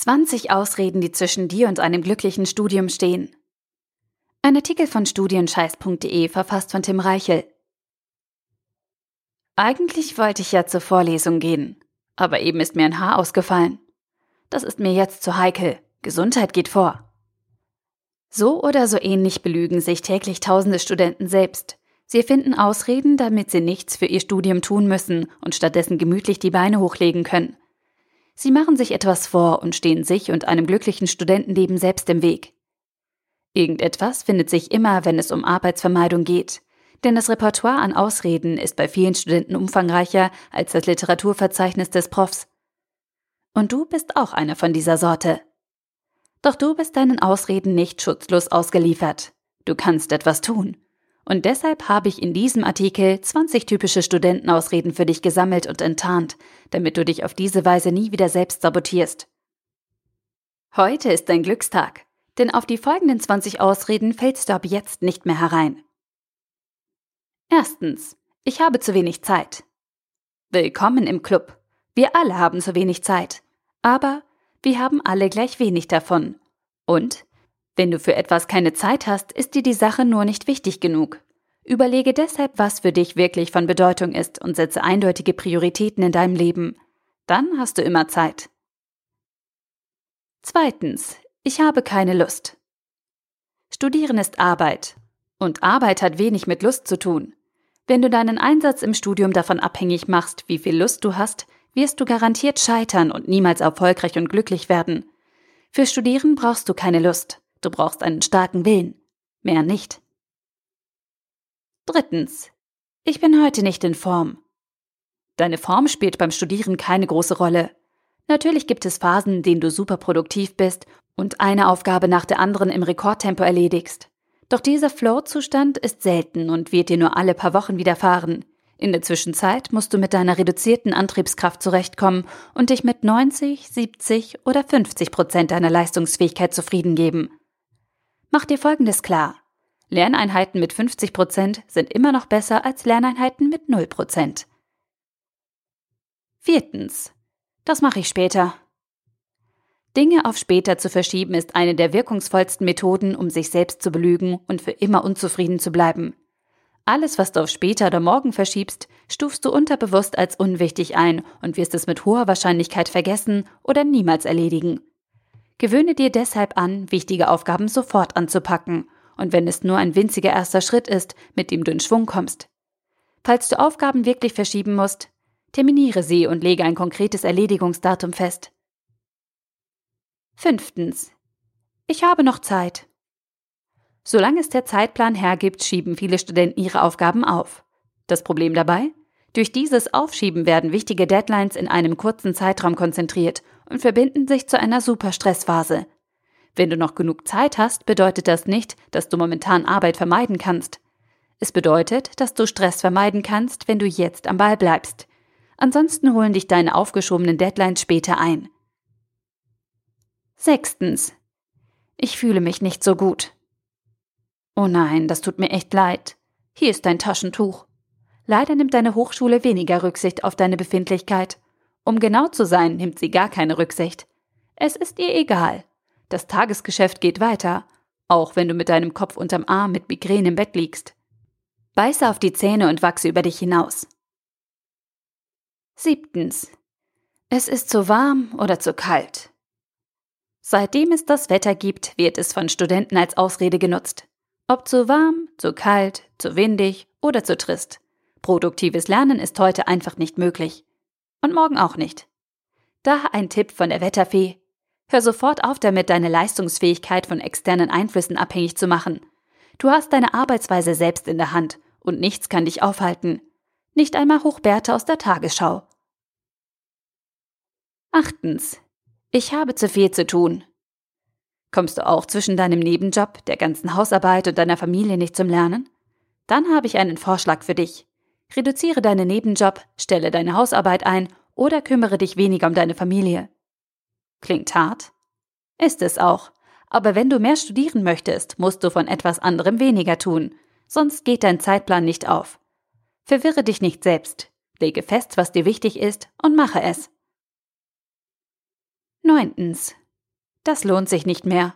20 Ausreden, die zwischen dir und einem glücklichen Studium stehen. Ein Artikel von studienscheiß.de verfasst von Tim Reichel. Eigentlich wollte ich ja zur Vorlesung gehen, aber eben ist mir ein Haar ausgefallen. Das ist mir jetzt zu heikel. Gesundheit geht vor. So oder so ähnlich belügen sich täglich tausende Studenten selbst. Sie finden Ausreden, damit sie nichts für ihr Studium tun müssen und stattdessen gemütlich die Beine hochlegen können. Sie machen sich etwas vor und stehen sich und einem glücklichen Studentenleben selbst im Weg. Irgendetwas findet sich immer, wenn es um Arbeitsvermeidung geht. Denn das Repertoire an Ausreden ist bei vielen Studenten umfangreicher als das Literaturverzeichnis des Profs. Und du bist auch einer von dieser Sorte. Doch du bist deinen Ausreden nicht schutzlos ausgeliefert. Du kannst etwas tun. Und deshalb habe ich in diesem Artikel 20 typische Studentenausreden für dich gesammelt und enttarnt, damit du dich auf diese Weise nie wieder selbst sabotierst. Heute ist dein Glückstag, denn auf die folgenden 20 Ausreden fällst du ab jetzt nicht mehr herein. Erstens, ich habe zu wenig Zeit. Willkommen im Club. Wir alle haben zu wenig Zeit. Aber wir haben alle gleich wenig davon. Und wenn du für etwas keine Zeit hast, ist dir die Sache nur nicht wichtig genug. Überlege deshalb, was für dich wirklich von Bedeutung ist und setze eindeutige Prioritäten in deinem Leben. Dann hast du immer Zeit. Zweitens, ich habe keine Lust. Studieren ist Arbeit. Und Arbeit hat wenig mit Lust zu tun. Wenn du deinen Einsatz im Studium davon abhängig machst, wie viel Lust du hast, wirst du garantiert scheitern und niemals erfolgreich und glücklich werden. Für Studieren brauchst du keine Lust. Du brauchst einen starken Willen. Mehr nicht. Drittens. Ich bin heute nicht in Form. Deine Form spielt beim Studieren keine große Rolle. Natürlich gibt es Phasen, in denen du super produktiv bist und eine Aufgabe nach der anderen im Rekordtempo erledigst. Doch dieser Flow-Zustand ist selten und wird dir nur alle paar Wochen widerfahren. In der Zwischenzeit musst du mit deiner reduzierten Antriebskraft zurechtkommen und dich mit 90, 70 oder 50 Prozent deiner Leistungsfähigkeit zufrieden geben. Mach dir Folgendes klar. Lerneinheiten mit 50 Prozent sind immer noch besser als Lerneinheiten mit 0 Prozent. Viertens. Das mache ich später. Dinge auf später zu verschieben ist eine der wirkungsvollsten Methoden, um sich selbst zu belügen und für immer unzufrieden zu bleiben. Alles, was du auf später oder morgen verschiebst, stufst du unterbewusst als unwichtig ein und wirst es mit hoher Wahrscheinlichkeit vergessen oder niemals erledigen. Gewöhne dir deshalb an, wichtige Aufgaben sofort anzupacken, und wenn es nur ein winziger erster Schritt ist, mit dem du in Schwung kommst. Falls du Aufgaben wirklich verschieben musst, terminiere sie und lege ein konkretes Erledigungsdatum fest. Fünftens. Ich habe noch Zeit. Solange es der Zeitplan hergibt, schieben viele Studenten ihre Aufgaben auf. Das Problem dabei? Durch dieses Aufschieben werden wichtige Deadlines in einem kurzen Zeitraum konzentriert und verbinden sich zu einer Superstressphase. Wenn du noch genug Zeit hast, bedeutet das nicht, dass du momentan Arbeit vermeiden kannst. Es bedeutet, dass du Stress vermeiden kannst, wenn du jetzt am Ball bleibst. Ansonsten holen dich deine aufgeschobenen Deadlines später ein. Sechstens. Ich fühle mich nicht so gut. Oh nein, das tut mir echt leid. Hier ist dein Taschentuch. Leider nimmt deine Hochschule weniger Rücksicht auf deine Befindlichkeit. Um genau zu sein, nimmt sie gar keine Rücksicht. Es ist ihr egal. Das Tagesgeschäft geht weiter, auch wenn du mit deinem Kopf unterm Arm mit Migräne im Bett liegst. Beiße auf die Zähne und wachse über dich hinaus. Siebtens. Es ist zu warm oder zu kalt. Seitdem es das Wetter gibt, wird es von Studenten als Ausrede genutzt. Ob zu warm, zu kalt, zu windig oder zu trist. Produktives Lernen ist heute einfach nicht möglich. Und morgen auch nicht. Da ein Tipp von der Wetterfee. Hör sofort auf damit, deine Leistungsfähigkeit von externen Einflüssen abhängig zu machen. Du hast deine Arbeitsweise selbst in der Hand und nichts kann dich aufhalten. Nicht einmal Hochbärte aus der Tagesschau. Achtens. Ich habe zu viel zu tun. Kommst du auch zwischen deinem Nebenjob, der ganzen Hausarbeit und deiner Familie nicht zum Lernen? Dann habe ich einen Vorschlag für dich. Reduziere deinen Nebenjob, stelle deine Hausarbeit ein oder kümmere dich weniger um deine Familie. Klingt hart? Ist es auch. Aber wenn du mehr studieren möchtest, musst du von etwas anderem weniger tun, sonst geht dein Zeitplan nicht auf. Verwirre dich nicht selbst. Lege fest, was dir wichtig ist und mache es. Neuntens. Das lohnt sich nicht mehr.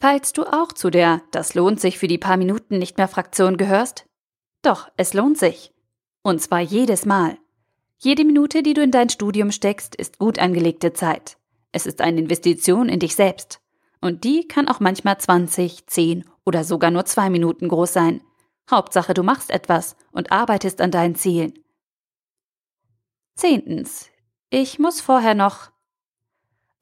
Falls du auch zu der Das lohnt sich für die paar Minuten nicht mehr Fraktion gehörst? Doch, es lohnt sich. Und zwar jedes Mal. Jede Minute, die du in dein Studium steckst, ist gut angelegte Zeit. Es ist eine Investition in dich selbst. Und die kann auch manchmal 20, 10 oder sogar nur zwei Minuten groß sein. Hauptsache, du machst etwas und arbeitest an deinen Zielen. Zehntens. Ich muss vorher noch.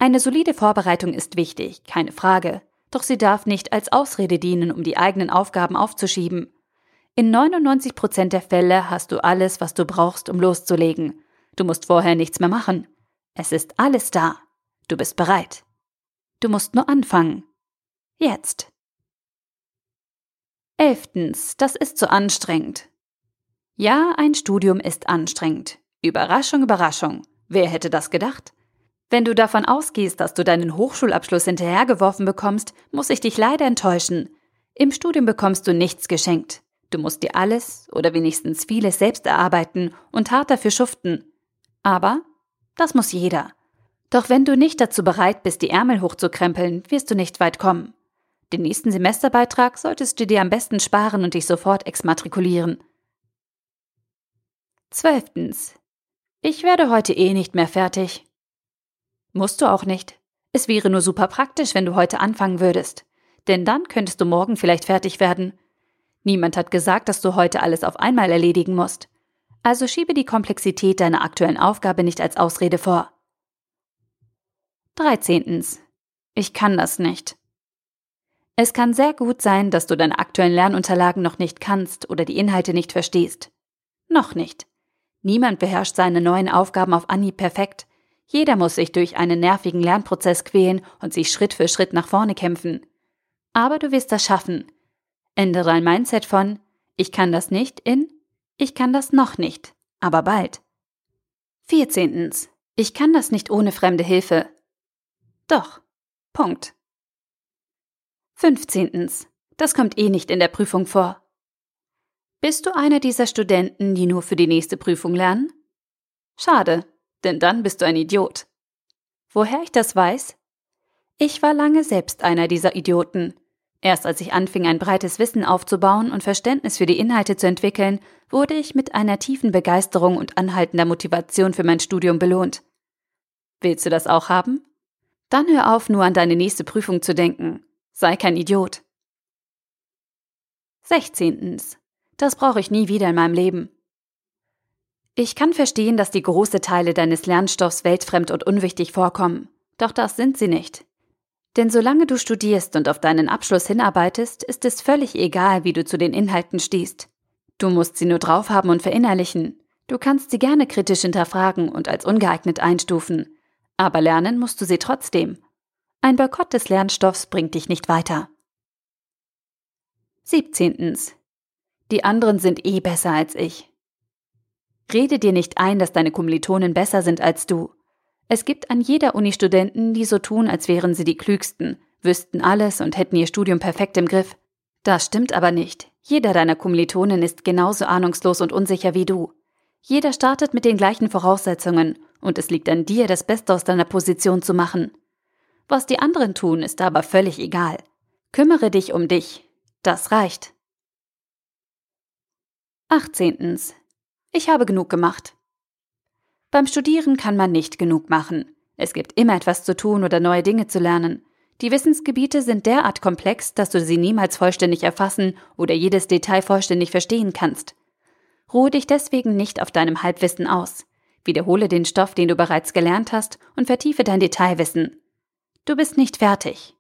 Eine solide Vorbereitung ist wichtig, keine Frage. Doch sie darf nicht als Ausrede dienen, um die eigenen Aufgaben aufzuschieben. In 99 Prozent der Fälle hast du alles, was du brauchst, um loszulegen. Du musst vorher nichts mehr machen. Es ist alles da. Du bist bereit. Du musst nur anfangen. Jetzt. Elftens, das ist zu anstrengend. Ja, ein Studium ist anstrengend. Überraschung, Überraschung. Wer hätte das gedacht? Wenn du davon ausgehst, dass du deinen Hochschulabschluss hinterhergeworfen bekommst, muss ich dich leider enttäuschen. Im Studium bekommst du nichts geschenkt. Du musst dir alles oder wenigstens vieles selbst erarbeiten und hart dafür schuften. Aber das muss jeder. Doch wenn du nicht dazu bereit bist, die Ärmel hochzukrempeln, wirst du nicht weit kommen. Den nächsten Semesterbeitrag solltest du dir am besten sparen und dich sofort exmatrikulieren. Zwölftens. Ich werde heute eh nicht mehr fertig. Musst du auch nicht. Es wäre nur super praktisch, wenn du heute anfangen würdest. Denn dann könntest du morgen vielleicht fertig werden. Niemand hat gesagt, dass du heute alles auf einmal erledigen musst. Also schiebe die Komplexität deiner aktuellen Aufgabe nicht als Ausrede vor. 13. Ich kann das nicht. Es kann sehr gut sein, dass du deine aktuellen Lernunterlagen noch nicht kannst oder die Inhalte nicht verstehst. Noch nicht. Niemand beherrscht seine neuen Aufgaben auf Anhieb perfekt. Jeder muss sich durch einen nervigen Lernprozess quälen und sich Schritt für Schritt nach vorne kämpfen. Aber du wirst das schaffen. Ändere dein Mindset von Ich kann das nicht in Ich kann das noch nicht, aber bald. 14. Ich kann das nicht ohne fremde Hilfe. Doch. Punkt. 15. Das kommt eh nicht in der Prüfung vor. Bist du einer dieser Studenten, die nur für die nächste Prüfung lernen? Schade, denn dann bist du ein Idiot. Woher ich das weiß? Ich war lange selbst einer dieser Idioten. Erst als ich anfing, ein breites Wissen aufzubauen und Verständnis für die Inhalte zu entwickeln, wurde ich mit einer tiefen Begeisterung und anhaltender Motivation für mein Studium belohnt. Willst du das auch haben? Dann hör auf, nur an deine nächste Prüfung zu denken. Sei kein Idiot. 16. Das brauche ich nie wieder in meinem Leben. Ich kann verstehen, dass die große Teile deines Lernstoffs weltfremd und unwichtig vorkommen. Doch das sind sie nicht. Denn solange du studierst und auf deinen Abschluss hinarbeitest, ist es völlig egal, wie du zu den Inhalten stehst. Du musst sie nur draufhaben und verinnerlichen. Du kannst sie gerne kritisch hinterfragen und als ungeeignet einstufen. Aber lernen musst du sie trotzdem. Ein Boykott des Lernstoffs bringt dich nicht weiter. 17. Die anderen sind eh besser als ich. Rede dir nicht ein, dass deine Kommilitonen besser sind als du. Es gibt an jeder Uni Studenten, die so tun, als wären sie die Klügsten, wüssten alles und hätten ihr Studium perfekt im Griff. Das stimmt aber nicht. Jeder deiner Kommilitonen ist genauso ahnungslos und unsicher wie du. Jeder startet mit den gleichen Voraussetzungen und es liegt an dir, das Beste aus deiner Position zu machen. Was die anderen tun, ist aber völlig egal. Kümmere dich um dich. Das reicht. 18. Ich habe genug gemacht. Beim Studieren kann man nicht genug machen. Es gibt immer etwas zu tun oder neue Dinge zu lernen. Die Wissensgebiete sind derart komplex, dass du sie niemals vollständig erfassen oder jedes Detail vollständig verstehen kannst. Ruhe dich deswegen nicht auf deinem Halbwissen aus. Wiederhole den Stoff, den du bereits gelernt hast, und vertiefe dein Detailwissen. Du bist nicht fertig.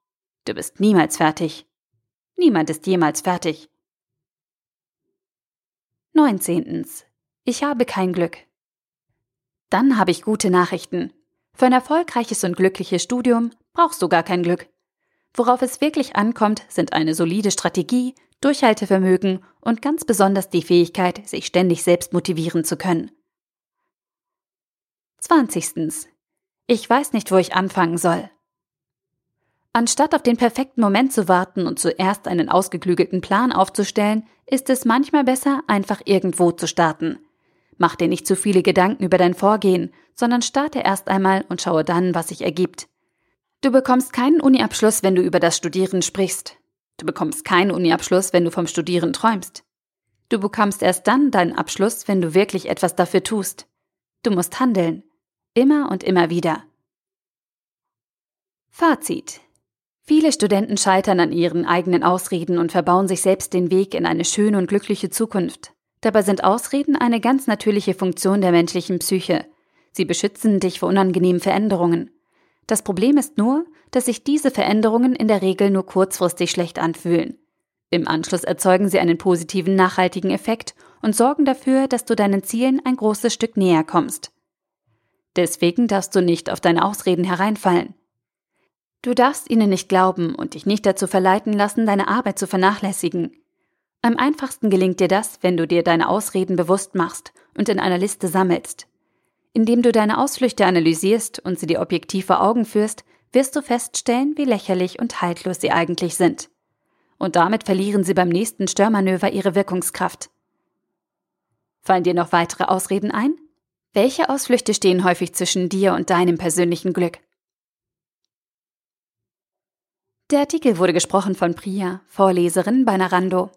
Du bist niemals fertig. Niemand ist jemals fertig. 19. Ich habe kein Glück. Dann habe ich gute Nachrichten. Für ein erfolgreiches und glückliches Studium brauchst du gar kein Glück. Worauf es wirklich ankommt, sind eine solide Strategie, Durchhaltevermögen und ganz besonders die Fähigkeit, sich ständig selbst motivieren zu können. 20. Ich weiß nicht, wo ich anfangen soll. Anstatt auf den perfekten Moment zu warten und zuerst einen ausgeklügelten Plan aufzustellen, ist es manchmal besser, einfach irgendwo zu starten. Mach dir nicht zu viele Gedanken über dein Vorgehen, sondern starte erst einmal und schaue dann, was sich ergibt. Du bekommst keinen Uniabschluss, wenn du über das Studieren sprichst. Du bekommst keinen Uniabschluss, wenn du vom Studieren träumst. Du bekommst erst dann deinen Abschluss, wenn du wirklich etwas dafür tust. Du musst handeln. Immer und immer wieder. Fazit. Viele Studenten scheitern an ihren eigenen Ausreden und verbauen sich selbst den Weg in eine schöne und glückliche Zukunft. Dabei sind Ausreden eine ganz natürliche Funktion der menschlichen Psyche. Sie beschützen dich vor unangenehmen Veränderungen. Das Problem ist nur, dass sich diese Veränderungen in der Regel nur kurzfristig schlecht anfühlen. Im Anschluss erzeugen sie einen positiven, nachhaltigen Effekt und sorgen dafür, dass du deinen Zielen ein großes Stück näher kommst. Deswegen darfst du nicht auf deine Ausreden hereinfallen. Du darfst ihnen nicht glauben und dich nicht dazu verleiten lassen, deine Arbeit zu vernachlässigen. Am einfachsten gelingt dir das, wenn du dir deine Ausreden bewusst machst und in einer Liste sammelst. Indem du deine Ausflüchte analysierst und sie dir objektiv vor Augen führst, wirst du feststellen, wie lächerlich und haltlos sie eigentlich sind. Und damit verlieren sie beim nächsten Störmanöver ihre Wirkungskraft. Fallen dir noch weitere Ausreden ein? Welche Ausflüchte stehen häufig zwischen dir und deinem persönlichen Glück? Der Artikel wurde gesprochen von Priya, Vorleserin bei Narando.